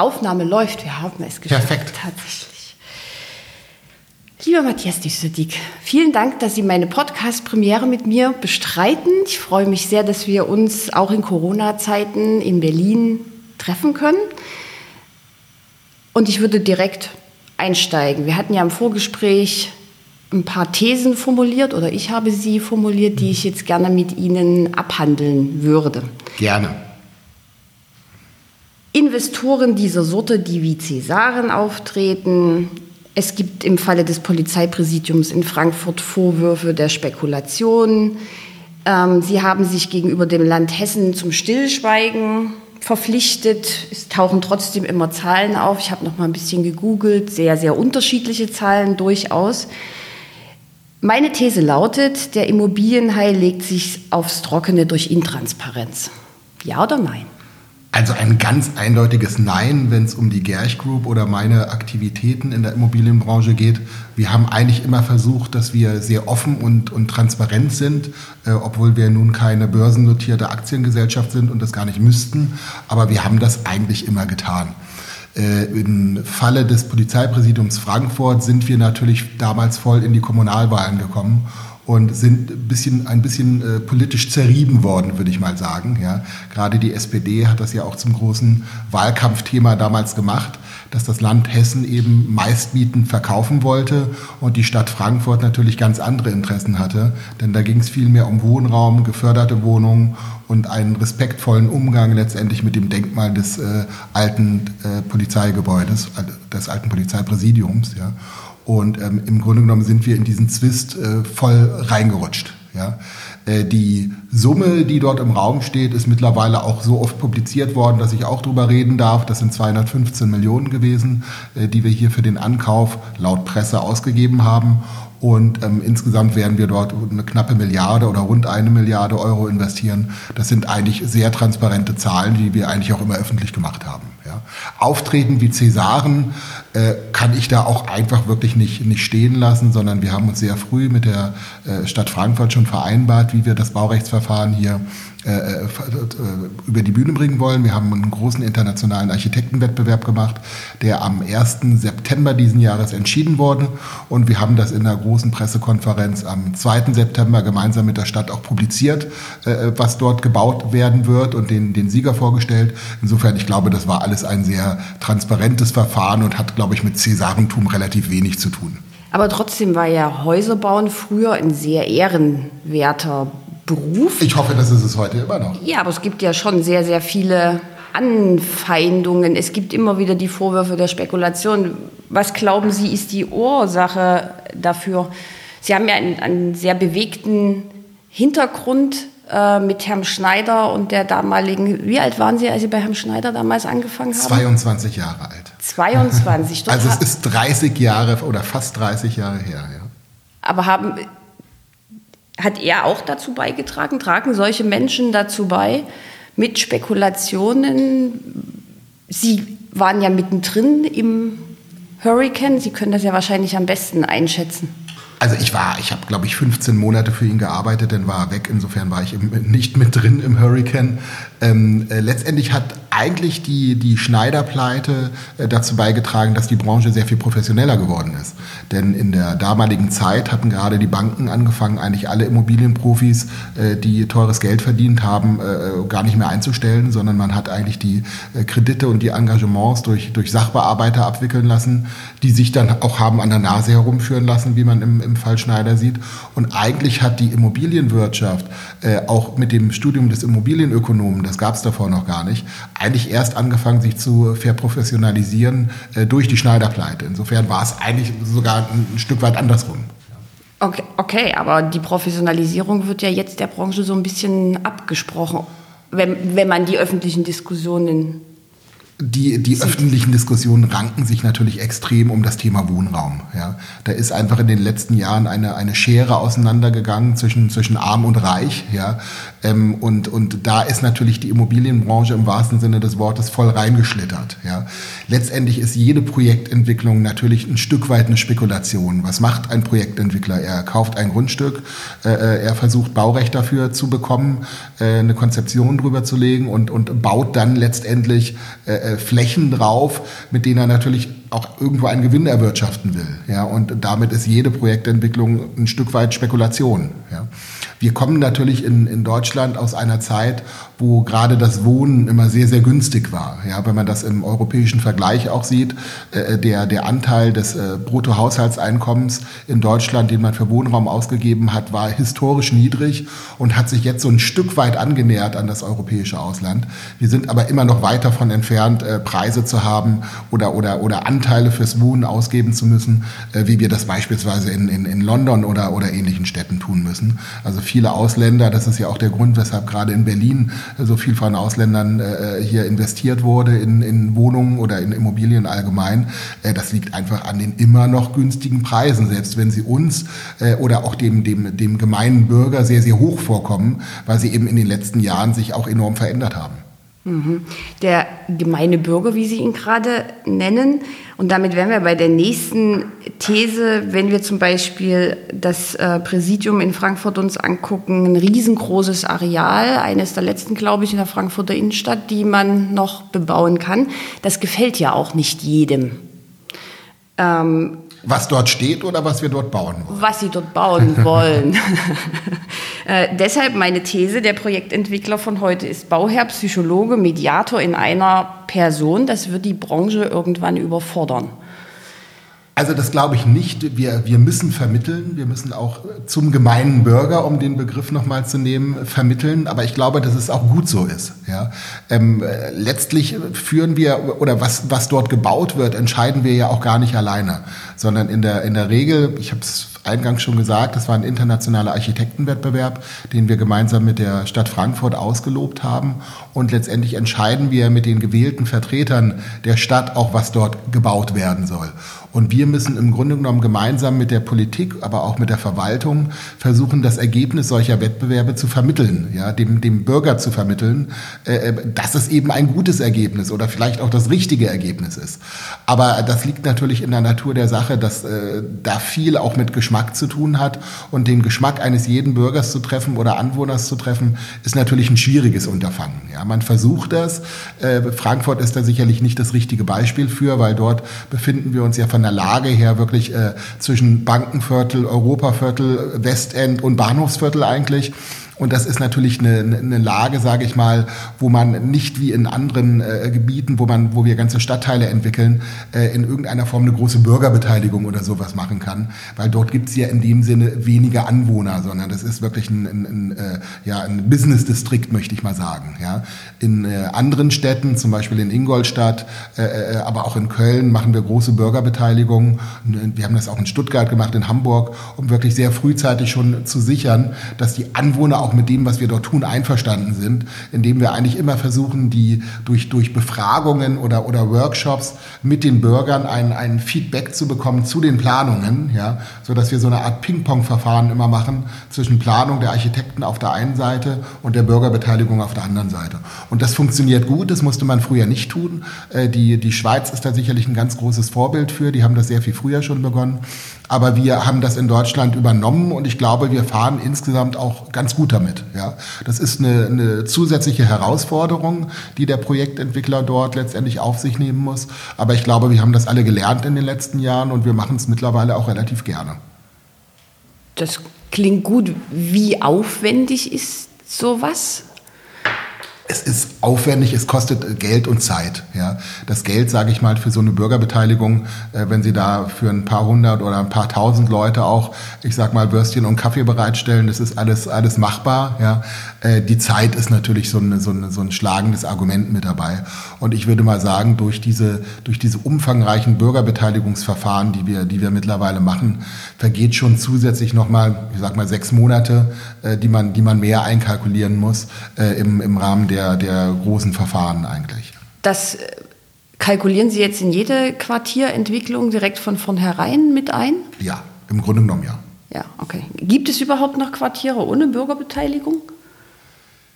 Aufnahme läuft. Wir haben es geschafft. Perfekt. Tatsächlich. Lieber Matthias Düsseldieck, vielen Dank, dass Sie meine Podcast-Premiere mit mir bestreiten. Ich freue mich sehr, dass wir uns auch in Corona-Zeiten in Berlin treffen können. Und ich würde direkt einsteigen. Wir hatten ja im Vorgespräch ein paar Thesen formuliert oder ich habe sie formuliert, die ich jetzt gerne mit Ihnen abhandeln würde. Gerne. Investoren dieser Sorte, die wie Cäsaren auftreten. Es gibt im Falle des Polizeipräsidiums in Frankfurt Vorwürfe der Spekulation. Ähm, sie haben sich gegenüber dem Land Hessen zum Stillschweigen verpflichtet. Es tauchen trotzdem immer Zahlen auf. Ich habe noch mal ein bisschen gegoogelt, sehr, sehr unterschiedliche Zahlen durchaus. Meine These lautet, der Immobilienhai legt sich aufs Trockene durch Intransparenz. Ja oder nein? Also ein ganz eindeutiges Nein, wenn es um die Gerch Group oder meine Aktivitäten in der Immobilienbranche geht. Wir haben eigentlich immer versucht, dass wir sehr offen und, und transparent sind, äh, obwohl wir nun keine börsennotierte Aktiengesellschaft sind und das gar nicht müssten. Aber wir haben das eigentlich immer getan. Äh, Im Falle des Polizeipräsidiums Frankfurt sind wir natürlich damals voll in die Kommunalwahlen gekommen und sind ein bisschen, ein bisschen äh, politisch zerrieben worden, würde ich mal sagen. Ja. Gerade die SPD hat das ja auch zum großen Wahlkampfthema damals gemacht, dass das Land Hessen eben Meistmieten verkaufen wollte und die Stadt Frankfurt natürlich ganz andere Interessen hatte. Denn da ging es viel mehr um Wohnraum, geförderte Wohnungen und einen respektvollen Umgang letztendlich mit dem Denkmal des äh, alten äh, Polizeigebäudes, äh, des alten Polizeipräsidiums. Ja. Und ähm, im Grunde genommen sind wir in diesen Zwist äh, voll reingerutscht. Ja? Äh, die Summe, die dort im Raum steht, ist mittlerweile auch so oft publiziert worden, dass ich auch darüber reden darf. Das sind 215 Millionen gewesen, äh, die wir hier für den Ankauf laut Presse ausgegeben haben. Und ähm, insgesamt werden wir dort eine knappe Milliarde oder rund eine Milliarde Euro investieren. Das sind eigentlich sehr transparente Zahlen, die wir eigentlich auch immer öffentlich gemacht haben. Ja. Auftreten wie Cäsaren äh, kann ich da auch einfach wirklich nicht, nicht stehen lassen, sondern wir haben uns sehr früh mit der äh, Stadt Frankfurt schon vereinbart, wie wir das Baurechtsverfahren hier äh, über die Bühne bringen wollen. Wir haben einen großen internationalen Architektenwettbewerb gemacht, der am 1. September diesen Jahres entschieden wurde. Und wir haben das in einer großen Pressekonferenz am 2. September gemeinsam mit der Stadt auch publiziert, was dort gebaut werden wird und den, den Sieger vorgestellt. Insofern, ich glaube, das war alles ein sehr transparentes Verfahren und hat, glaube ich, mit Cäsarentum relativ wenig zu tun. Aber trotzdem war ja Häuserbauen früher ein sehr ehrenwerter Beruf. Ich hoffe, das ist es heute immer noch. Ja, aber es gibt ja schon sehr, sehr viele Anfeindungen. Es gibt immer wieder die Vorwürfe der Spekulation. Was glauben Sie, ist die Ursache dafür? Sie haben ja einen, einen sehr bewegten Hintergrund äh, mit Herrn Schneider und der damaligen. Wie alt waren Sie, als Sie bei Herrn Schneider damals angefangen haben? 22 Jahre alt. 22. also es ist 30 Jahre oder fast 30 Jahre her, ja. Aber haben hat er auch dazu beigetragen? Tragen solche Menschen dazu bei mit Spekulationen? Sie waren ja mittendrin im Hurricane. Sie können das ja wahrscheinlich am besten einschätzen. Also ich war, ich habe glaube ich 15 Monate für ihn gearbeitet, dann war er weg. Insofern war ich nicht mit drin im Hurricane. Ähm, äh, letztendlich hat eigentlich die, die Schneiderpleite äh, dazu beigetragen, dass die Branche sehr viel professioneller geworden ist. Denn in der damaligen Zeit hatten gerade die Banken angefangen, eigentlich alle Immobilienprofis, äh, die teures Geld verdient haben, äh, gar nicht mehr einzustellen, sondern man hat eigentlich die äh, Kredite und die Engagements durch, durch Sachbearbeiter abwickeln lassen, die sich dann auch haben an der Nase herumführen lassen, wie man im, im Fall Schneider sieht. Und eigentlich hat die Immobilienwirtschaft äh, auch mit dem Studium des Immobilienökonomen, das gab es davor noch gar nicht, eigentlich erst angefangen, sich zu verprofessionalisieren äh, durch die Schneiderpleite. Insofern war es eigentlich sogar ein, ein Stück weit andersrum. Okay, okay, aber die Professionalisierung wird ja jetzt der Branche so ein bisschen abgesprochen, wenn, wenn man die öffentlichen Diskussionen die, die öffentlichen Diskussionen ranken sich natürlich extrem um das Thema Wohnraum. Ja. Da ist einfach in den letzten Jahren eine, eine Schere auseinandergegangen zwischen, zwischen arm und reich. Ja. Ähm, und, und da ist natürlich die Immobilienbranche im wahrsten Sinne des Wortes voll reingeschlittert. Ja. Letztendlich ist jede Projektentwicklung natürlich ein Stück weit eine Spekulation. Was macht ein Projektentwickler? Er kauft ein Grundstück, äh, äh er versucht Baurecht dafür zu bekommen, äh, eine Konzeption drüber zu legen und, und baut dann letztendlich äh, äh, Flächen drauf, mit denen er natürlich auch irgendwo einen Gewinn erwirtschaften will. Ja, und damit ist jede Projektentwicklung ein Stück weit Spekulation. Ja. Wir kommen natürlich in, in Deutschland aus einer Zeit, wo gerade das Wohnen immer sehr, sehr günstig war. Ja, wenn man das im europäischen Vergleich auch sieht, äh, der, der Anteil des äh, Bruttohaushaltseinkommens in Deutschland, den man für Wohnraum ausgegeben hat, war historisch niedrig und hat sich jetzt so ein Stück weit angenähert an das europäische Ausland. Wir sind aber immer noch weit davon entfernt, äh, Preise zu haben oder, oder, oder Anteile fürs Wohnen ausgeben zu müssen, äh, wie wir das beispielsweise in, in, in London oder, oder ähnlichen Städten tun müssen. Also viele Ausländer, das ist ja auch der Grund, weshalb gerade in Berlin so viel von Ausländern äh, hier investiert wurde in, in Wohnungen oder in Immobilien allgemein. Äh, das liegt einfach an den immer noch günstigen Preisen, selbst wenn sie uns äh, oder auch dem, dem, dem gemeinen Bürger sehr, sehr hoch vorkommen, weil sie eben in den letzten Jahren sich auch enorm verändert haben. Mhm. Der gemeine Bürger, wie Sie ihn gerade nennen. Und damit wären wir bei der nächsten These, wenn wir zum Beispiel das äh, Präsidium in Frankfurt uns angucken, ein riesengroßes Areal, eines der letzten, glaube ich, in der Frankfurter Innenstadt, die man noch bebauen kann. Das gefällt ja auch nicht jedem. Ähm, was dort steht oder was wir dort bauen wollen? Was sie dort bauen wollen. äh, deshalb meine These, der Projektentwickler von heute ist Bauherr, Psychologe, Mediator in einer Person. Das wird die Branche irgendwann überfordern. Also das glaube ich nicht. Wir, wir müssen vermitteln. Wir müssen auch zum gemeinen Bürger, um den Begriff nochmal zu nehmen, vermitteln. Aber ich glaube, dass es auch gut so ist. Ja? Ähm, letztlich führen wir, oder was, was dort gebaut wird, entscheiden wir ja auch gar nicht alleine. Sondern in der, in der Regel, ich habe es eingangs schon gesagt, das war ein internationaler Architektenwettbewerb, den wir gemeinsam mit der Stadt Frankfurt ausgelobt haben. Und letztendlich entscheiden wir mit den gewählten Vertretern der Stadt auch, was dort gebaut werden soll. Und wir müssen im Grunde genommen gemeinsam mit der Politik, aber auch mit der Verwaltung versuchen, das Ergebnis solcher Wettbewerbe zu vermitteln, ja, dem, dem Bürger zu vermitteln, äh, äh dass es eben ein gutes Ergebnis oder vielleicht auch das richtige Ergebnis ist. Aber das liegt natürlich in der Natur der Sache, dass äh, da viel auch mit Geschmack Geschmack zu tun hat. Und den Geschmack eines jeden Bürgers zu treffen oder Anwohners zu treffen, ist natürlich ein schwieriges Unterfangen. Ja, man versucht das. Äh, Frankfurt ist da sicherlich nicht das richtige Beispiel für, weil dort befinden wir uns ja von der Lage her wirklich äh, zwischen Bankenviertel, Europaviertel, Westend und Bahnhofsviertel eigentlich. Und das ist natürlich eine, eine Lage, sage ich mal, wo man nicht wie in anderen äh, Gebieten, wo man, wo wir ganze Stadtteile entwickeln, äh, in irgendeiner Form eine große Bürgerbeteiligung oder sowas machen kann, weil dort gibt es ja in dem Sinne weniger Anwohner, sondern das ist wirklich ein, ein, ein äh, ja, ein Business-Distrikt, möchte ich mal sagen. Ja. In äh, anderen Städten, zum Beispiel in Ingolstadt, äh, äh, aber auch in Köln, machen wir große Bürgerbeteiligung. Wir haben das auch in Stuttgart gemacht, in Hamburg, um wirklich sehr frühzeitig schon zu sichern, dass die Anwohner auch auch mit dem, was wir dort tun, einverstanden sind, indem wir eigentlich immer versuchen, die durch, durch Befragungen oder, oder Workshops mit den Bürgern ein, ein Feedback zu bekommen zu den Planungen, ja, so wir so eine Art Ping-Pong-Verfahren immer machen zwischen Planung der Architekten auf der einen Seite und der Bürgerbeteiligung auf der anderen Seite. Und das funktioniert gut, das musste man früher nicht tun. Äh, die, die Schweiz ist da sicherlich ein ganz großes Vorbild für, die haben das sehr viel früher schon begonnen. Aber wir haben das in Deutschland übernommen und ich glaube, wir fahren insgesamt auch ganz gut damit. Ja. Das ist eine, eine zusätzliche Herausforderung, die der Projektentwickler dort letztendlich auf sich nehmen muss. Aber ich glaube, wir haben das alle gelernt in den letzten Jahren und wir machen es mittlerweile auch relativ gerne. Das klingt gut. Wie aufwendig ist sowas? es ist aufwendig, es kostet Geld und Zeit. Ja. Das Geld, sage ich mal, für so eine Bürgerbeteiligung, äh, wenn Sie da für ein paar hundert oder ein paar tausend Leute auch, ich sag mal, Würstchen und Kaffee bereitstellen, das ist alles, alles machbar. Ja. Äh, die Zeit ist natürlich so, eine, so, eine, so ein schlagendes Argument mit dabei. Und ich würde mal sagen, durch diese, durch diese umfangreichen Bürgerbeteiligungsverfahren, die wir, die wir mittlerweile machen, vergeht schon zusätzlich nochmal, ich sag mal, sechs Monate, äh, die, man, die man mehr einkalkulieren muss äh, im, im Rahmen der der, der großen Verfahren eigentlich. Das äh, kalkulieren Sie jetzt in jede Quartierentwicklung direkt von vornherein mit ein? Ja, im Grunde genommen ja. Ja, okay. Gibt es überhaupt noch Quartiere ohne Bürgerbeteiligung?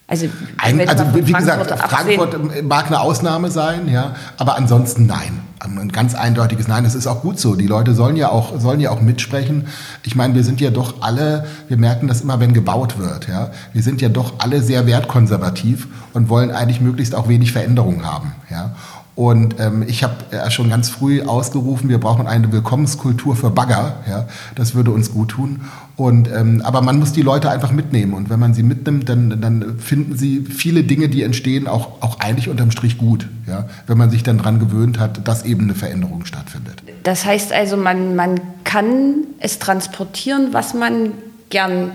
Also, Ein, also wie gesagt, Frankfurt mag eine Ausnahme sein, ja, aber ansonsten nein. Ein ganz eindeutiges Nein. Es ist auch gut so. Die Leute sollen ja auch, sollen ja auch mitsprechen. Ich meine, wir sind ja doch alle, wir merken das immer, wenn gebaut wird, ja. Wir sind ja doch alle sehr wertkonservativ und wollen eigentlich möglichst auch wenig Veränderungen haben, ja. Und ähm, ich habe äh, schon ganz früh ausgerufen, wir brauchen eine Willkommenskultur für Bagger. Ja, das würde uns gut tun. Und, ähm, aber man muss die Leute einfach mitnehmen. Und wenn man sie mitnimmt, dann, dann finden sie viele Dinge, die entstehen, auch, auch eigentlich unterm Strich gut. Ja, wenn man sich dann daran gewöhnt hat, dass eben eine Veränderung stattfindet. Das heißt also, man, man kann es transportieren, was man gern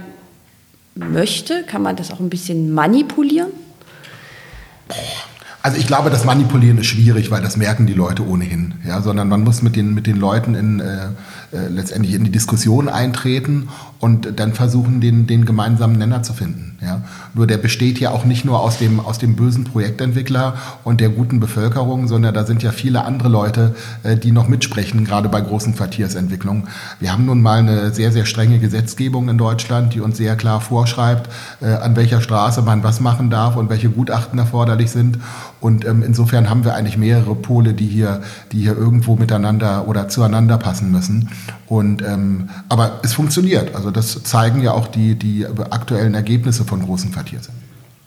möchte. Kann man das auch ein bisschen manipulieren? Boah also ich glaube, das Manipulieren ist schwierig, weil das merken die Leute ohnehin. Ja, sondern man muss mit den, mit den Leuten in, äh, äh, letztendlich in die Diskussion eintreten und dann versuchen, den, den gemeinsamen Nenner zu finden. Ja? Nur der besteht ja auch nicht nur aus dem, aus dem bösen Projektentwickler und der guten Bevölkerung, sondern da sind ja viele andere Leute, äh, die noch mitsprechen, gerade bei großen Quartiersentwicklungen. Wir haben nun mal eine sehr, sehr strenge Gesetzgebung in Deutschland, die uns sehr klar vorschreibt, äh, an welcher Straße man was machen darf und welche Gutachten erforderlich sind. Und ähm, insofern haben wir eigentlich mehrere Pole, die hier, die hier irgendwo miteinander oder zueinander passen müssen. Und, ähm, aber es funktioniert. Also das zeigen ja auch die, die aktuellen Ergebnisse von großen Quartiers.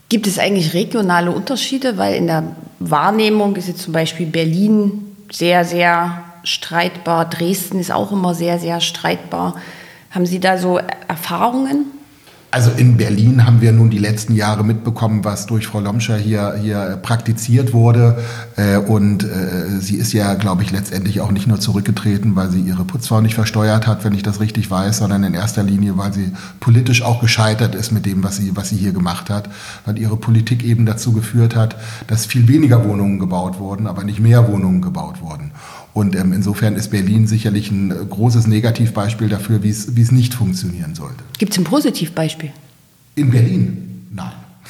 Gibt es eigentlich regionale Unterschiede? Weil in der Wahrnehmung ist jetzt zum Beispiel Berlin sehr, sehr streitbar. Dresden ist auch immer sehr, sehr streitbar. Haben Sie da so Erfahrungen? Also in Berlin haben wir nun die letzten Jahre mitbekommen, was durch Frau Lomscher hier, hier praktiziert wurde. Äh, und äh, sie ist ja, glaube ich, letztendlich auch nicht nur zurückgetreten, weil sie ihre Putzfrau nicht versteuert hat, wenn ich das richtig weiß, sondern in erster Linie, weil sie politisch auch gescheitert ist mit dem, was sie, was sie hier gemacht hat. Weil ihre Politik eben dazu geführt hat, dass viel weniger Wohnungen gebaut wurden, aber nicht mehr Wohnungen gebaut wurden. Und ähm, insofern ist Berlin sicherlich ein äh, großes Negativbeispiel dafür, wie es nicht funktionieren sollte. Gibt es ein Positivbeispiel? In Berlin?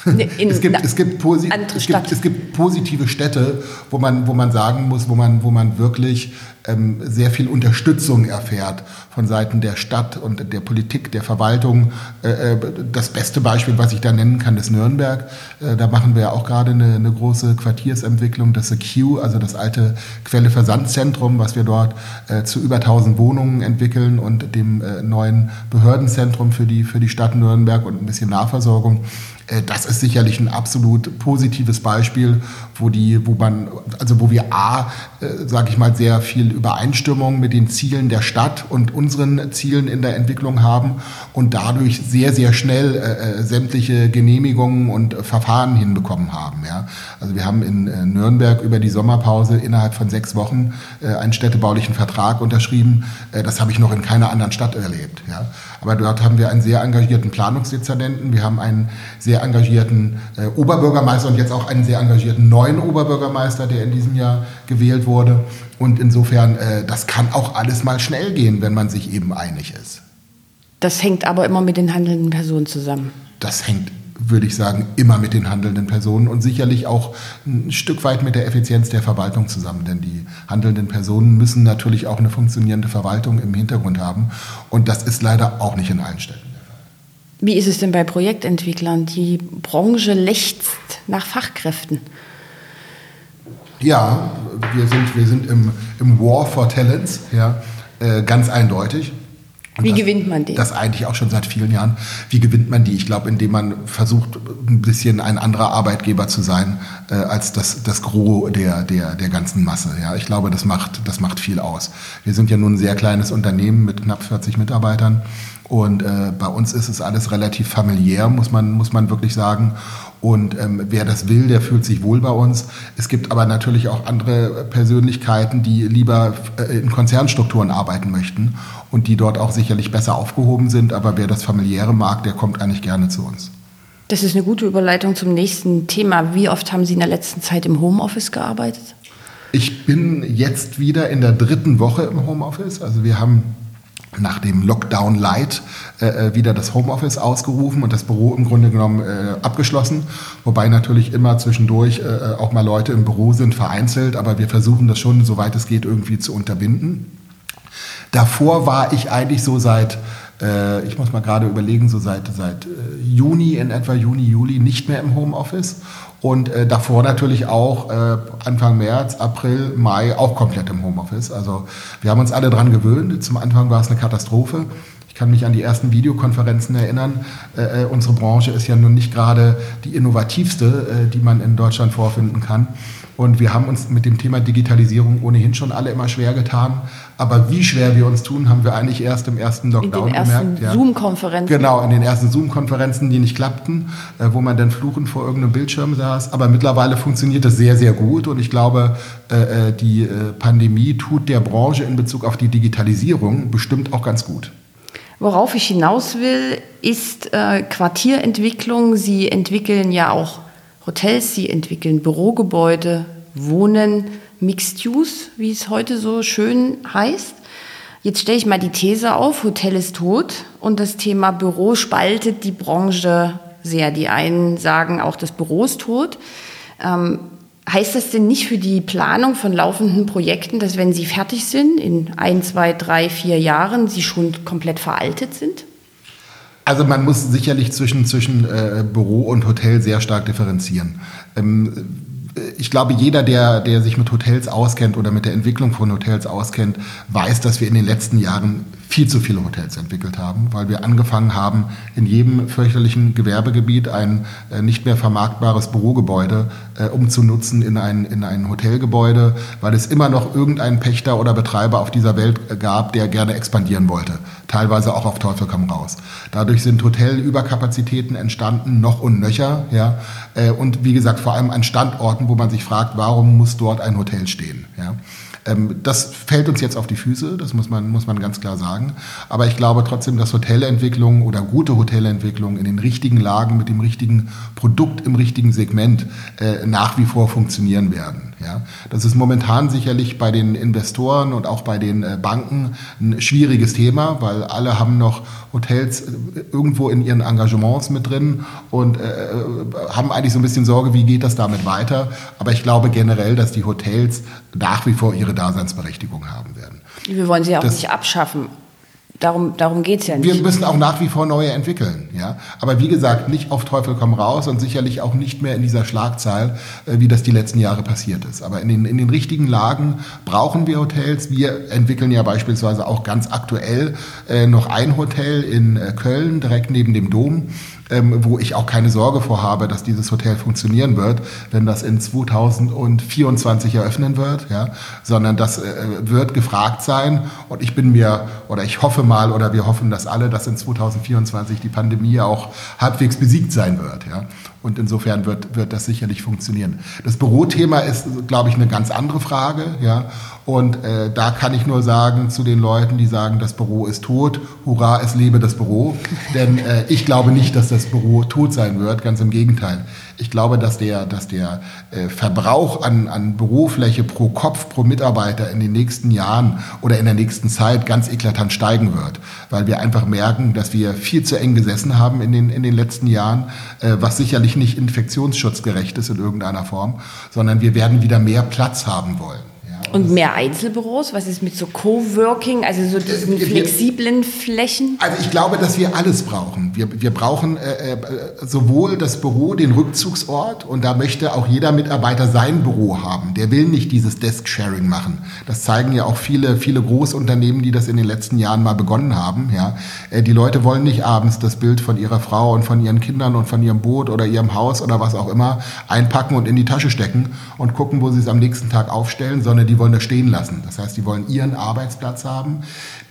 Nee, es, gibt, es, gibt es, gibt, es, gibt, positive Städte, wo man, wo man sagen muss, wo man, wo man wirklich ähm, sehr viel Unterstützung erfährt von Seiten der Stadt und der Politik, der Verwaltung. Äh, äh, das beste Beispiel, was ich da nennen kann, ist Nürnberg. Äh, da machen wir auch gerade eine, eine große Quartiersentwicklung, das Q, also das alte Quelle-Versandzentrum, was wir dort äh, zu über 1000 Wohnungen entwickeln und dem äh, neuen Behördenzentrum für die, für die Stadt Nürnberg und ein bisschen Nahversorgung. Äh, das ist sicherlich ein absolut positives Beispiel, wo die, wo man, also wo wir A, äh, sage ich mal, sehr viel Übereinstimmung mit den Zielen der Stadt und unseren Zielen in der Entwicklung haben und dadurch sehr, sehr schnell äh, äh sämtliche Genehmigungen und Verfahren hinbekommen haben. Ja? Also wir haben in äh, Nürnberg über die Sommerpause innerhalb von sechs Wochen äh, einen städtebaulichen Vertrag unterschrieben. Äh, das habe ich noch in keiner anderen Stadt erlebt. Ja? Aber dort haben wir einen sehr engagierten Planungsdezernenten, wir haben einen sehr engagierten äh, Oberbürgermeister und jetzt auch einen sehr engagierten neuen Oberbürgermeister, der in diesem Jahr gewählt wurde. Und insofern, äh, das kann auch alles mal schnell gehen, wenn man sich eben einig ist. Das hängt aber immer mit den handelnden Personen zusammen. Das hängt würde ich sagen, immer mit den handelnden Personen und sicherlich auch ein Stück weit mit der Effizienz der Verwaltung zusammen. Denn die handelnden Personen müssen natürlich auch eine funktionierende Verwaltung im Hintergrund haben. Und das ist leider auch nicht in allen Städten der Fall. Wie ist es denn bei Projektentwicklern? Die Branche lechzt nach Fachkräften. Ja, wir sind, wir sind im, im War for Talents, ja, äh, ganz eindeutig. Und Wie das, gewinnt man die? Das eigentlich auch schon seit vielen Jahren. Wie gewinnt man die? Ich glaube, indem man versucht, ein bisschen ein anderer Arbeitgeber zu sein, äh, als das, das Gros der, der, der ganzen Masse. Ja, ich glaube, das macht, das macht viel aus. Wir sind ja nun ein sehr kleines Unternehmen mit knapp 40 Mitarbeitern. Und äh, bei uns ist es alles relativ familiär, muss man, muss man wirklich sagen. Und ähm, wer das will, der fühlt sich wohl bei uns. Es gibt aber natürlich auch andere Persönlichkeiten, die lieber äh, in Konzernstrukturen arbeiten möchten und die dort auch sicherlich besser aufgehoben sind. Aber wer das familiäre mag, der kommt eigentlich gerne zu uns. Das ist eine gute Überleitung zum nächsten Thema. Wie oft haben Sie in der letzten Zeit im Homeoffice gearbeitet? Ich bin jetzt wieder in der dritten Woche im Homeoffice. Also wir haben nach dem Lockdown Light äh, äh, wieder das Homeoffice ausgerufen und das Büro im Grunde genommen äh, abgeschlossen. Wobei natürlich immer zwischendurch äh, äh, auch mal Leute im Büro sind, vereinzelt, aber wir versuchen das schon, soweit es geht, irgendwie zu unterbinden. Davor war ich eigentlich so seit äh, ich muss mal gerade überlegen, so seit, seit Juni, in etwa Juni, Juli nicht mehr im Homeoffice. Und äh, davor natürlich auch äh, Anfang März, April, Mai auch komplett im Homeoffice. Also wir haben uns alle dran gewöhnt. Zum Anfang war es eine Katastrophe. Ich kann mich an die ersten Videokonferenzen erinnern. Äh, äh, unsere Branche ist ja nun nicht gerade die innovativste, äh, die man in Deutschland vorfinden kann. Und wir haben uns mit dem Thema Digitalisierung ohnehin schon alle immer schwer getan. Aber wie schwer wir uns tun, haben wir eigentlich erst im ersten Lockdown in den gemerkt. Ja. Zoom-Konferenzen. Genau, in den ersten Zoom-Konferenzen, die nicht klappten, äh, wo man dann fluchend vor irgendeinem Bildschirm saß. Aber mittlerweile funktioniert das sehr, sehr gut. Und ich glaube, äh, äh, die Pandemie tut der Branche in Bezug auf die Digitalisierung bestimmt auch ganz gut. Worauf ich hinaus will, ist Quartierentwicklung. Sie entwickeln ja auch Hotels, sie entwickeln Bürogebäude, Wohnen, Mixed Use, wie es heute so schön heißt. Jetzt stelle ich mal die These auf, Hotel ist tot und das Thema Büro spaltet die Branche sehr. Die einen sagen auch, das Büro ist tot. Ähm, heißt das denn nicht für die Planung von laufenden Projekten, dass wenn sie fertig sind, in ein, zwei, drei, vier Jahren, sie schon komplett veraltet sind? Also man muss sicherlich zwischen, zwischen äh, Büro und Hotel sehr stark differenzieren. Ähm, ich glaube, jeder, der, der sich mit Hotels auskennt oder mit der Entwicklung von Hotels auskennt, weiß, dass wir in den letzten Jahren viel zu viele Hotels entwickelt haben, weil wir angefangen haben, in jedem fürchterlichen Gewerbegebiet ein äh, nicht mehr vermarktbares Bürogebäude äh, umzunutzen in ein, in ein Hotelgebäude, weil es immer noch irgendeinen Pächter oder Betreiber auf dieser Welt äh, gab, der gerne expandieren wollte, teilweise auch auf Teufel komm raus. Dadurch sind Hotelüberkapazitäten entstanden, noch und nöcher, ja, äh, und wie gesagt, vor allem an Standorten, wo man sich fragt, warum muss dort ein Hotel stehen, ja. Ähm, das fällt uns jetzt auf die Füße, das muss man, muss man ganz klar sagen. Aber ich glaube trotzdem, dass Hotelentwicklung oder gute Hotelentwicklung in den richtigen Lagen mit dem richtigen Produkt im richtigen Segment äh, nach wie vor funktionieren werden. Ja? Das ist momentan sicherlich bei den Investoren und auch bei den äh, Banken ein schwieriges Thema, weil alle haben noch Hotels äh, irgendwo in ihren Engagements mit drin und äh, haben eigentlich so ein bisschen Sorge, wie geht das damit weiter. Aber ich glaube generell, dass die Hotels nach wie vor ihre Daseinsberechtigung haben werden. Wir wollen sie auch das, nicht abschaffen. Darum, darum geht es ja nicht. Wir müssen auch nach wie vor neue entwickeln. Ja? Aber wie gesagt, nicht auf Teufel komm raus und sicherlich auch nicht mehr in dieser Schlagzahl, äh, wie das die letzten Jahre passiert ist. Aber in den, in den richtigen Lagen brauchen wir Hotels. Wir entwickeln ja beispielsweise auch ganz aktuell äh, noch ein Hotel in äh, Köln, direkt neben dem Dom ähm, wo ich auch keine Sorge vor habe, dass dieses Hotel funktionieren wird, wenn das in 2024 eröffnen wird, ja, sondern das äh, wird gefragt sein und ich bin mir oder ich hoffe mal oder wir hoffen das alle, dass in 2024 die Pandemie auch halbwegs besiegt sein wird, ja. Und insofern wird, wird das sicherlich funktionieren. Das Bürothema ist, glaube ich, eine ganz andere Frage. Ja? Und äh, da kann ich nur sagen zu den Leuten, die sagen, das Büro ist tot, hurra, es lebe das Büro. Denn äh, ich glaube nicht, dass das Büro tot sein wird, ganz im Gegenteil. Ich glaube, dass der, dass der äh, Verbrauch an, an Bürofläche pro Kopf, pro Mitarbeiter in den nächsten Jahren oder in der nächsten Zeit ganz eklatant steigen wird, weil wir einfach merken, dass wir viel zu eng gesessen haben in den, in den letzten Jahren, äh, was sicherlich nicht infektionsschutzgerecht ist in irgendeiner Form, sondern wir werden wieder mehr Platz haben wollen. Und mehr Einzelbüros? Was ist mit so Coworking, also so diesen wir, flexiblen Flächen? Also ich glaube, dass wir alles brauchen. Wir, wir brauchen äh, äh, sowohl das Büro, den Rückzugsort und da möchte auch jeder Mitarbeiter sein Büro haben. Der will nicht dieses Desk-Sharing machen. Das zeigen ja auch viele, viele Großunternehmen, die das in den letzten Jahren mal begonnen haben. Ja. Äh, die Leute wollen nicht abends das Bild von ihrer Frau und von ihren Kindern und von ihrem Boot oder ihrem Haus oder was auch immer einpacken und in die Tasche stecken und gucken, wo sie es am nächsten Tag aufstellen, sondern die wollen das stehen lassen. Das heißt, die wollen ihren Arbeitsplatz haben.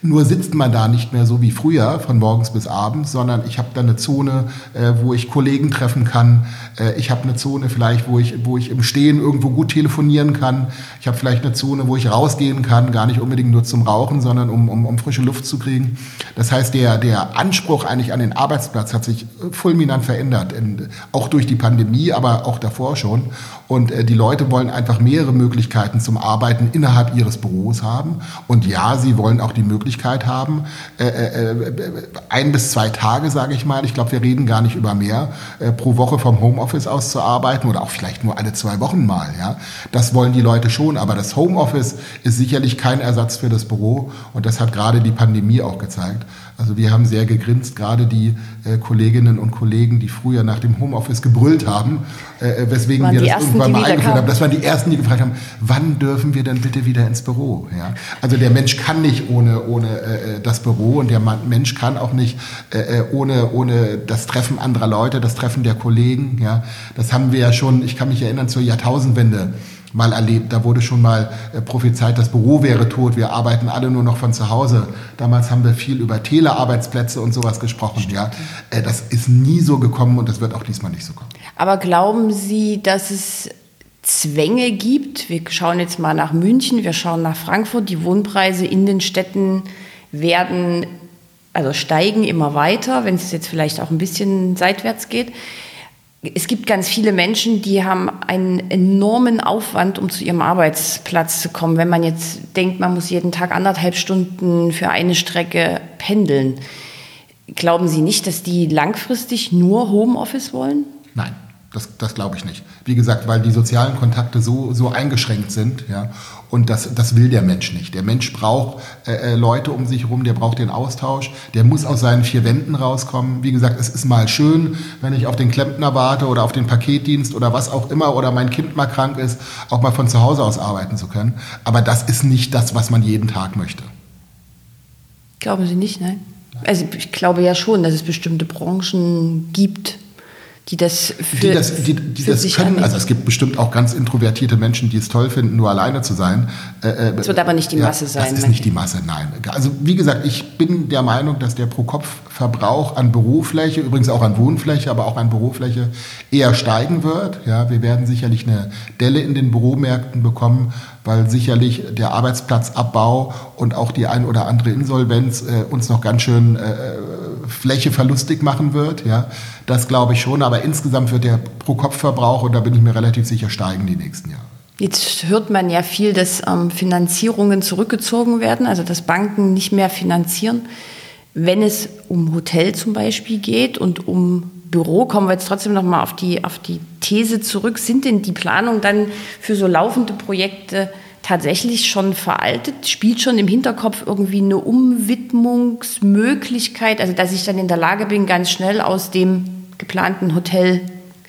Nur sitzt man da nicht mehr so wie früher, von morgens bis abends, sondern ich habe da eine Zone, äh, wo ich Kollegen treffen kann. Äh, ich habe eine Zone vielleicht, wo ich, wo ich im Stehen irgendwo gut telefonieren kann. Ich habe vielleicht eine Zone, wo ich rausgehen kann, gar nicht unbedingt nur zum Rauchen, sondern um, um, um frische Luft zu kriegen. Das heißt, der, der Anspruch eigentlich an den Arbeitsplatz hat sich fulminant verändert, in, auch durch die Pandemie, aber auch davor schon. Und äh, die Leute wollen einfach mehrere Möglichkeiten zum Arbeiten innerhalb ihres Büros haben. Und ja, sie wollen auch die Möglichkeit haben, äh, äh, äh ein bis zwei Tage, sage ich mal, ich glaube, wir reden gar nicht über mehr, äh, pro Woche vom Homeoffice aus zu arbeiten oder auch vielleicht nur alle zwei Wochen mal. Ja, Das wollen die Leute schon schon, aber das Homeoffice ist sicherlich kein Ersatz für das Büro und das hat gerade die Pandemie auch gezeigt. Also wir haben sehr gegrinst, gerade die äh, Kolleginnen und Kollegen, die früher nach dem Homeoffice gebrüllt haben, äh, äh weswegen wir das ersten, irgendwann mal eingeführt haben. Das waren die ersten, die gefragt haben, wann dürfen wir denn bitte wieder ins Büro? Ja? Also der Mensch kann nicht ohne, ohne äh, das Büro und der Mensch kann auch nicht äh, äh, ohne, ohne das Treffen anderer Leute, das Treffen der Kollegen. Ja? Das haben wir ja schon, ich kann mich erinnern, zur Jahrtausendwende mal erlebt. Da wurde schon mal äh, prophezeit, das Büro wäre tot, wir arbeiten alle nur noch von zu Hause. Damals haben wir viel über Telearbeitsplätze und sowas gesprochen. Ja. Äh, das ist nie so gekommen und das wird auch diesmal nicht so kommen. Aber glauben Sie, dass es Zwänge gibt? Wir schauen jetzt mal nach München, wir schauen nach Frankfurt. Die Wohnpreise in den Städten werden, also steigen immer weiter, wenn es jetzt vielleicht auch ein bisschen seitwärts geht es gibt ganz viele Menschen, die haben einen enormen Aufwand, um zu ihrem Arbeitsplatz zu kommen. Wenn man jetzt denkt, man muss jeden Tag anderthalb Stunden für eine Strecke pendeln. Glauben Sie nicht, dass die langfristig nur Homeoffice wollen? Nein. Das, das glaube ich nicht. Wie gesagt, weil die sozialen Kontakte so, so eingeschränkt sind. Ja, und das, das will der Mensch nicht. Der Mensch braucht äh, äh, Leute um sich herum, der braucht den Austausch, der muss aus seinen vier Wänden rauskommen. Wie gesagt, es ist mal schön, wenn ich auf den Klempner warte oder auf den Paketdienst oder was auch immer oder mein Kind mal krank ist, auch mal von zu Hause aus arbeiten zu können. Aber das ist nicht das, was man jeden Tag möchte. Glauben Sie nicht, nein? Also ich glaube ja schon, dass es bestimmte Branchen gibt, die das für, die das, die, die das können. Annehmen. Also es gibt bestimmt auch ganz introvertierte Menschen, die es toll finden, nur alleine zu sein. Äh, äh, das wird aber nicht die Masse ja, sein. Das ist nicht die Masse, nein. Also wie gesagt, ich bin der Meinung, dass der Pro-Kopf-Verbrauch an Bürofläche, übrigens auch an Wohnfläche, aber auch an Bürofläche eher steigen wird. Ja, wir werden sicherlich eine Delle in den Büromärkten bekommen, weil sicherlich der Arbeitsplatzabbau und auch die ein oder andere Insolvenz äh, uns noch ganz schön äh, Fläche verlustig machen wird. Ja, das glaube ich schon. Aber insgesamt wird der Pro-Kopf-Verbrauch, und da bin ich mir relativ sicher, steigen die nächsten Jahre. Jetzt hört man ja viel, dass ähm, Finanzierungen zurückgezogen werden, also dass Banken nicht mehr finanzieren. Wenn es um Hotel zum Beispiel geht und um Büro, kommen wir jetzt trotzdem noch mal auf die, auf die These zurück. Sind denn die Planungen dann für so laufende Projekte tatsächlich schon veraltet? Spielt schon im Hinterkopf irgendwie eine Umwidmungsmöglichkeit? Also, dass ich dann in der Lage bin, ganz schnell aus dem geplanten Hotel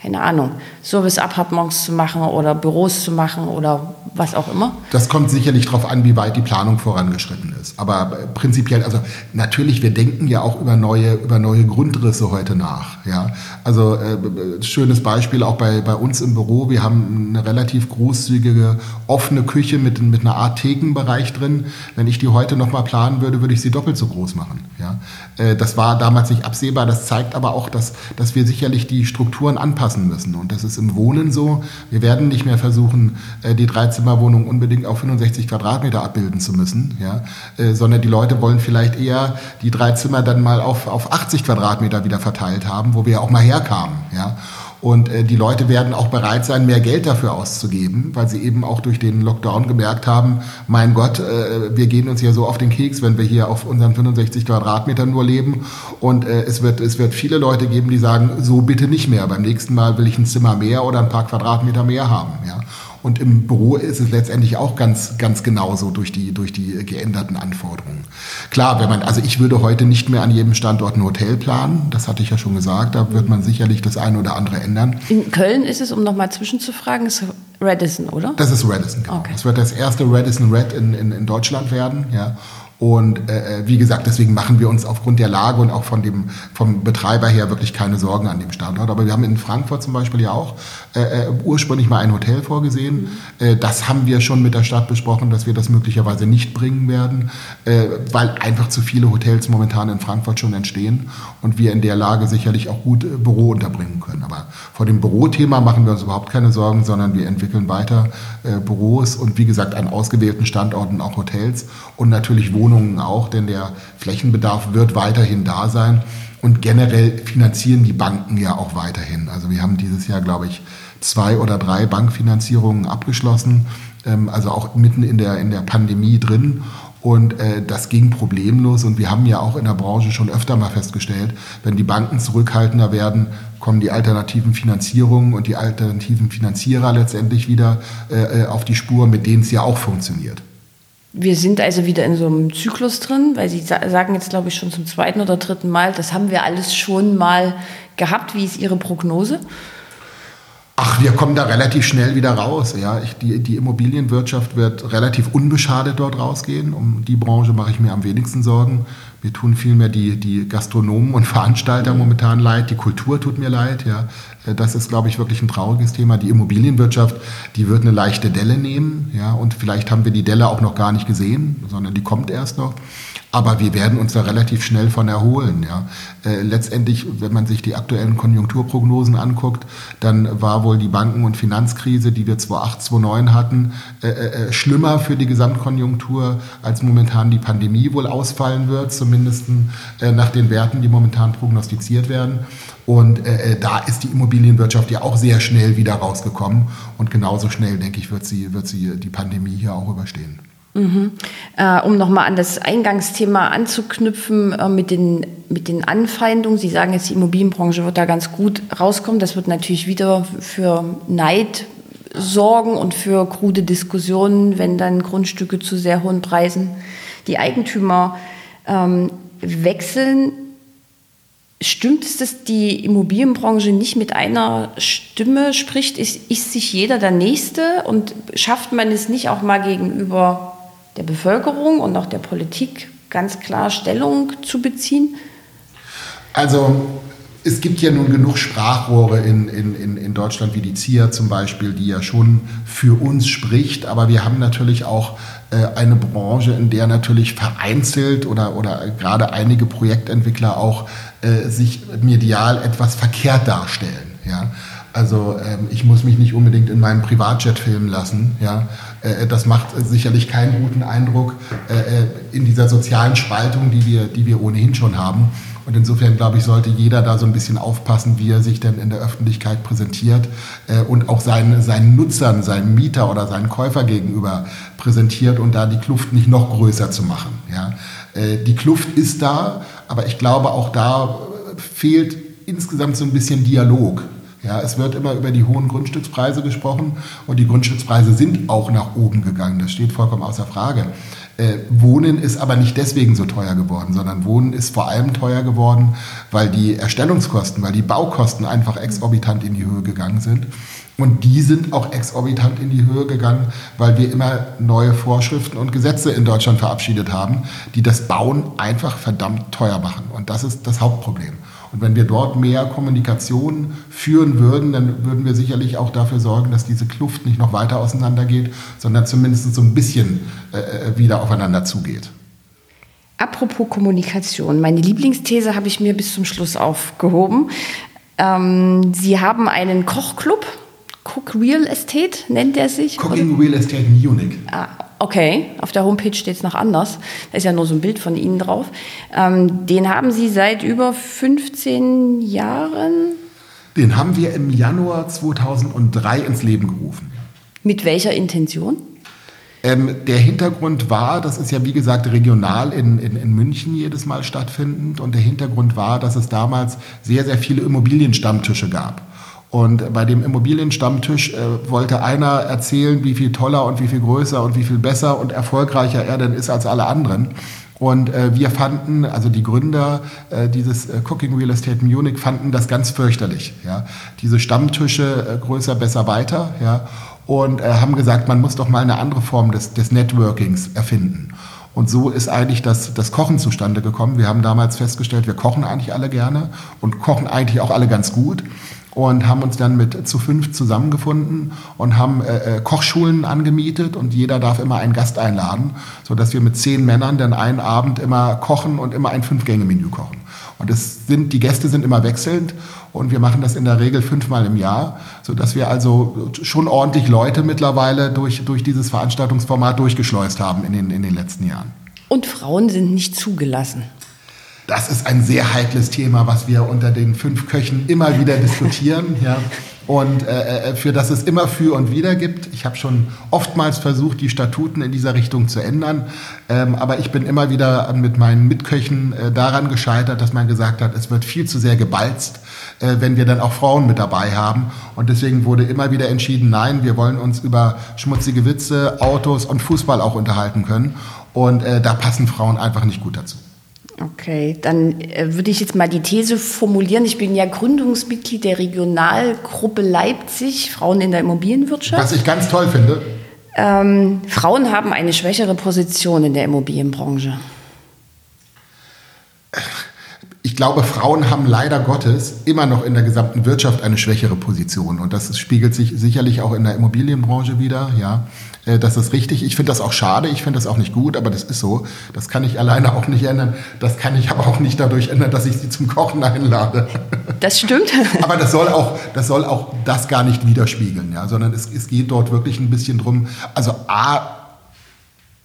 keine Ahnung, Service-Appartements zu machen oder Büros zu machen oder was auch immer? Das kommt sicherlich darauf an, wie weit die Planung vorangeschritten ist. Aber prinzipiell, also natürlich, wir denken ja auch über neue, über neue Grundrisse heute nach. Ja? Also äh, schönes Beispiel auch bei, bei uns im Büro. Wir haben eine relativ großzügige offene Küche mit, mit einer Art Thekenbereich drin. Wenn ich die heute nochmal planen würde, würde ich sie doppelt so groß machen. Ja? Äh, das war damals nicht absehbar. Das zeigt aber auch, dass, dass wir sicherlich die Strukturen anpassen müssen. Und das ist im Wohnen so. Wir werden nicht mehr versuchen, äh, die Dreizimmerwohnung unbedingt auf 65 Quadratmeter abbilden zu müssen, ja? Äh, sondern die Leute wollen vielleicht eher die drei Zimmer dann mal auf, auf 80 Quadratmeter wieder verteilt haben, wo wir auch mal herkamen. Ja? Und äh, die Leute werden auch bereit sein, mehr Geld dafür auszugeben, weil sie eben auch durch den Lockdown gemerkt haben, mein Gott, äh, wir gehen uns ja so auf den Keks, wenn wir hier auf unseren 65 Quadratmetern nur leben. Und äh, es, wird, es wird viele Leute geben, die sagen, so bitte nicht mehr. Beim nächsten Mal will ich ein Zimmer mehr oder ein paar Quadratmeter mehr haben. Ja? Und im Büro ist es letztendlich auch ganz, ganz genauso durch die, durch die geänderten Anforderungen. Klar, wenn man, also ich würde heute nicht mehr an jedem Standort ein Hotel planen. Das hatte ich ja schon gesagt. Da wird man sicherlich das eine oder andere ändern. In Köln ist es, um nochmal zwischenzufragen, ist Radisson, oder? Das ist Radisson, genau. Okay. Das wird das erste Radisson Red in, in, in Deutschland werden, ja. Und äh, äh, wie gesagt, deswegen machen wir uns aufgrund der Lage und auch von dem, vom Betreiber her wirklich keine Sorgen an dem Standort. Aber wir haben in Frankfurt zum Beispiel ja auch äh, äh, ursprünglich mal ein Hotel vorgesehen. Äh, das haben wir schon mit der Stadt besprochen, dass wir das möglicherweise nicht bringen werden, äh, weil einfach zu viele Hotels momentan in Frankfurt schon entstehen und wir in der Lage sicherlich auch gut Büro unterbringen können. Aber vor dem Bürothema machen wir uns überhaupt keine Sorgen, sondern wir entwickeln weiter Büros und wie gesagt an ausgewählten Standorten auch Hotels und natürlich Wohnungen Wohnungen auch, denn der Flächenbedarf wird weiterhin da sein. Und generell finanzieren die Banken ja auch weiterhin. Also wir haben dieses Jahr, glaube ich, zwei oder drei Bankfinanzierungen abgeschlossen. ähm, also auch mitten in der, in der Pandemie drin. Und äh, das ging problemlos. Und wir haben ja auch in der Branche schon öfter mal festgestellt, wenn die Banken zurückhaltender werden, kommen die alternativen Finanzierungen und die alternativen Finanzierer letztendlich wieder äh, äh auf die Spur, mit denen es ja auch funktioniert. Wir sind also wieder in so einem Zyklus drin, weil Sie sagen jetzt, glaube ich, schon zum zweiten oder dritten Mal, das haben wir alles schon mal gehabt. Wie ist Ihre Prognose? Ach, wir kommen da relativ schnell wieder raus. Ja, ich, die, die Immobilienwirtschaft wird relativ unbeschadet dort rausgehen. Um die Branche mache ich mir am wenigsten Sorgen. Mir tun vielmehr die, die Gastronomen und Veranstalter momentan leid. Die Kultur tut mir leid. Ja, das ist, glaube ich, wirklich ein trauriges Thema. Die Immobilienwirtschaft, die wird eine leichte Delle nehmen. Ja, und vielleicht haben wir die Delle auch noch gar nicht gesehen, sondern die kommt erst noch. Aber wir werden uns da relativ schnell von erholen. Ja. Äh, letztendlich, wenn man sich die aktuellen Konjunkturprognosen anguckt, dann war wohl die Banken- und Finanzkrise, die wir 2008, 2009 hatten, äh, äh, äh, schlimmer für die Gesamtkonjunktur, als momentan die Pandemie wohl ausfallen wird, zumindest äh, nach den Werten, die momentan prognostiziert werden. Und äh, da ist die Immobilienwirtschaft ja auch sehr schnell wieder rausgekommen. Und genauso schnell, denke ich, wird sie, wird sie die Pandemie hier auch überstehen. Mhm. Äh, um nochmal an das Eingangsthema anzuknüpfen äh, mit, den, mit den Anfeindungen. Sie sagen jetzt, die Immobilienbranche wird da ganz gut rauskommen. Das wird natürlich wieder für Neid sorgen und für krude Diskussionen, wenn dann Grundstücke zu sehr hohen Preisen die Eigentümer ähm, wechseln. Stimmt es, dass die Immobilienbranche nicht mit einer Stimme spricht? Ist, ist sich jeder der Nächste und schafft man es nicht auch mal gegenüber der Bevölkerung und auch der Politik ganz klar Stellung zu beziehen? Also es gibt ja nun genug Sprachrohre in, in, in Deutschland, wie die ZIA zum Beispiel, die ja schon für uns spricht. Aber wir haben natürlich auch äh, eine Branche, in der natürlich vereinzelt oder, oder gerade einige Projektentwickler auch äh, sich medial etwas verkehrt darstellen. Ja? Also ähm, ich muss mich nicht unbedingt in meinem Privatjet filmen lassen. Ja? Äh, das macht sicherlich keinen guten Eindruck äh, äh, in dieser sozialen Spaltung, die wir, die wir ohnehin schon haben. Und insofern, glaube ich, sollte jeder da so ein bisschen aufpassen, wie er sich denn in der Öffentlichkeit präsentiert äh, und auch seinen, seinen Nutzern, seinem Mieter oder seinen Käufer gegenüber präsentiert und da die Kluft nicht noch größer zu machen. Ja? Äh, die Kluft ist da, aber ich glaube, auch da fehlt insgesamt so ein bisschen Dialog. Ja, es wird immer über die hohen Grundstückspreise gesprochen und die Grundstückspreise sind auch nach oben gegangen. Das steht vollkommen außer Frage. Äh, Wohnen ist aber nicht deswegen so teuer geworden, sondern Wohnen ist vor allem teuer geworden, weil die Erstellungskosten, weil die Baukosten einfach exorbitant in die Höhe gegangen sind. Und die sind auch exorbitant in die Höhe gegangen, weil wir immer neue Vorschriften und Gesetze in Deutschland verabschiedet haben, die das Bauen einfach verdammt teuer machen. Und das ist das Hauptproblem. Und wenn wir dort mehr Kommunikation führen würden, dann würden wir sicherlich auch dafür sorgen, dass diese Kluft nicht noch weiter auseinandergeht, sondern zumindest so ein bisschen äh, äh, wieder aufeinander zugeht. Apropos Kommunikation, meine Lieblingsthese habe ich mir bis zum Schluss aufgehoben. Ähm, Sie haben einen Kochclub, Cook Real Estate nennt er sich. Cooking Real Estate Munich. Ah, Okay, auf der Homepage steht es noch anders. Da ist ja nur so ein Bild von Ihnen drauf. Ähm, den haben Sie seit über 15 Jahren? Den haben wir im Januar 2003 ins Leben gerufen. Mit welcher Intention? Ähm, der Hintergrund war, das ist ja wie gesagt regional in, in, in München jedes Mal stattfindend, und der Hintergrund war, dass es damals sehr, sehr viele Immobilienstammtische gab. Und bei dem Immobilienstammtisch äh, wollte einer erzählen, wie viel toller und wie viel größer und wie viel besser und erfolgreicher er denn ist als alle anderen. Und äh, wir fanden, also die Gründer äh, dieses äh, Cooking Real Estate Munich fanden das ganz fürchterlich. Ja? Diese Stammtische äh, größer, besser, weiter. Ja? Und äh, haben gesagt, man muss doch mal eine andere Form des, des Networkings erfinden. Und so ist eigentlich das, das Kochen zustande gekommen. Wir haben damals festgestellt, wir kochen eigentlich alle gerne und kochen eigentlich auch alle ganz gut und haben uns dann mit zu fünf zusammengefunden und haben äh, äh, Kochschulen angemietet und jeder darf immer einen Gast einladen, so dass wir mit zehn Männern dann einen Abend immer kochen und immer ein Fünf-Gänge-Menü kochen. Und es sind, die Gäste sind immer wechselnd und wir machen das in der Regel fünfmal im Jahr, so dass wir also schon ordentlich Leute mittlerweile durch, durch dieses Veranstaltungsformat durchgeschleust haben in den, in den letzten Jahren. Und Frauen sind nicht zugelassen. Das ist ein sehr heikles Thema, was wir unter den fünf Köchen immer wieder diskutieren. Ja. und äh, äh, für das es immer für und wider gibt. Ich habe schon oftmals versucht, die Statuten in dieser Richtung zu ändern, ähm, aber ich bin immer wieder mit meinen Mitköchen äh, daran gescheitert, dass man gesagt hat, es wird viel zu sehr gebalzt, äh, wenn wir dann auch Frauen mit dabei haben. Und deswegen wurde immer wieder entschieden, nein, wir wollen uns über schmutzige Witze, Autos und Fußball auch unterhalten können. Und äh, da passen Frauen einfach nicht gut dazu. Okay, dann äh, würde ich jetzt mal die These formulieren. Ich bin ja Gründungsmitglied der Regionalgruppe Leipzig, Frauen in der Immobilienwirtschaft. Was ich ganz toll finde. Ähm, Frauen haben eine schwächere Position in der Immobilienbranche. Ich glaube, Frauen haben leider Gottes immer noch in der gesamten Wirtschaft eine schwächere Position. Und das spiegelt sich sicherlich auch in der Immobilienbranche wieder. Ja, äh, das ist richtig. Ich finde das auch schade. Ich finde das auch nicht gut, aber das ist so. Das kann ich alleine auch nicht ändern. Das kann ich aber auch nicht dadurch ändern, dass ich sie zum Kochen einlade. Das stimmt. aber das soll auch, das soll auch das gar nicht widerspiegeln, ja, sondern es, es geht dort wirklich ein bisschen drum. Also A,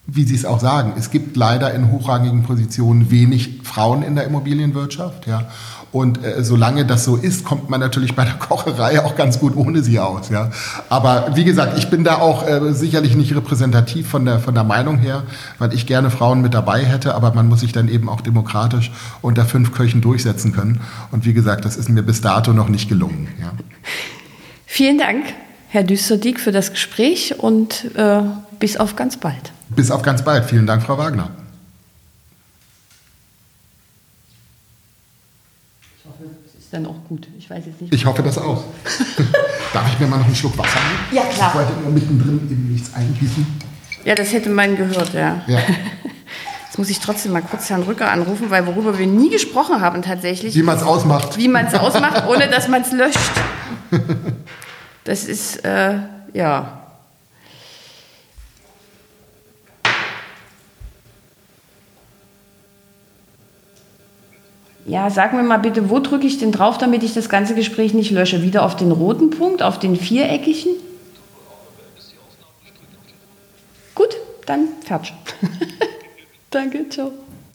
wie Sie es auch sagen, es gibt leider in hochrangigen Positionen wenig Frauen in der Immobilienwirtschaft. Ja. Und äh, solange das so ist, kommt man natürlich bei der Kocherei auch ganz gut ohne sie aus. Ja. Aber wie gesagt, ich bin da auch äh, sicherlich nicht repräsentativ von der, von der Meinung her, weil ich gerne Frauen mit dabei hätte, aber man muss sich dann eben auch demokratisch unter fünf Köchen durchsetzen können. Und wie gesagt, das ist mir bis dato noch nicht gelungen. Ja. Vielen Dank, Herr Düsterdiek, für das Gespräch und äh, bis auf ganz bald. Bis auf ganz bald. Vielen Dank, Frau Wagner. Ich hoffe, es ist dann auch gut. Ich weiß jetzt nicht. Ich hoffe das auch. Darf ich mir mal noch einen Schluck Wasser nehmen? Ja, klar. Ich wollte immer mittendrin eben nichts eingießen. Ja, das hätte man gehört, ja. ja. Jetzt muss ich trotzdem mal kurz Herrn Rücker anrufen, weil worüber wir nie gesprochen haben tatsächlich. Wie man es ausmacht. Wie man es ausmacht, ohne dass man es löscht. Das ist, äh, ja. Ja, sag mir mal bitte, wo drücke ich denn drauf, damit ich das ganze Gespräch nicht lösche? Wieder auf den roten Punkt, auf den viereckigen? Gut, dann fertig. Danke, ciao.